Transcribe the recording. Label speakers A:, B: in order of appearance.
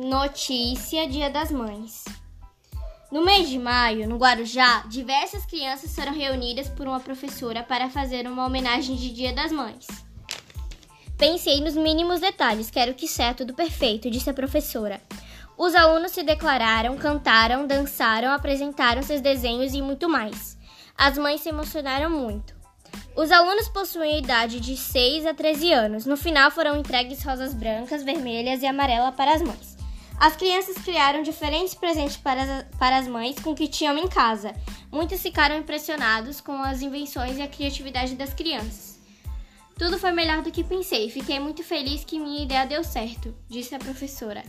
A: Notícia Dia das Mães. No mês de maio, no Guarujá, diversas crianças foram reunidas por uma professora para fazer uma homenagem de Dia das Mães. Pensei nos mínimos detalhes, quero que seja tudo perfeito, disse a professora. Os alunos se declararam, cantaram, dançaram, apresentaram seus desenhos e muito mais. As mães se emocionaram muito. Os alunos possuem a idade de 6 a 13 anos. No final foram entregues rosas brancas, vermelhas e amarelas para as mães. As crianças criaram diferentes presentes para, para as mães com o que tinham em casa. Muitos ficaram impressionados com as invenções e a criatividade das crianças. Tudo foi melhor do que pensei. Fiquei muito feliz que minha ideia deu certo, disse a professora.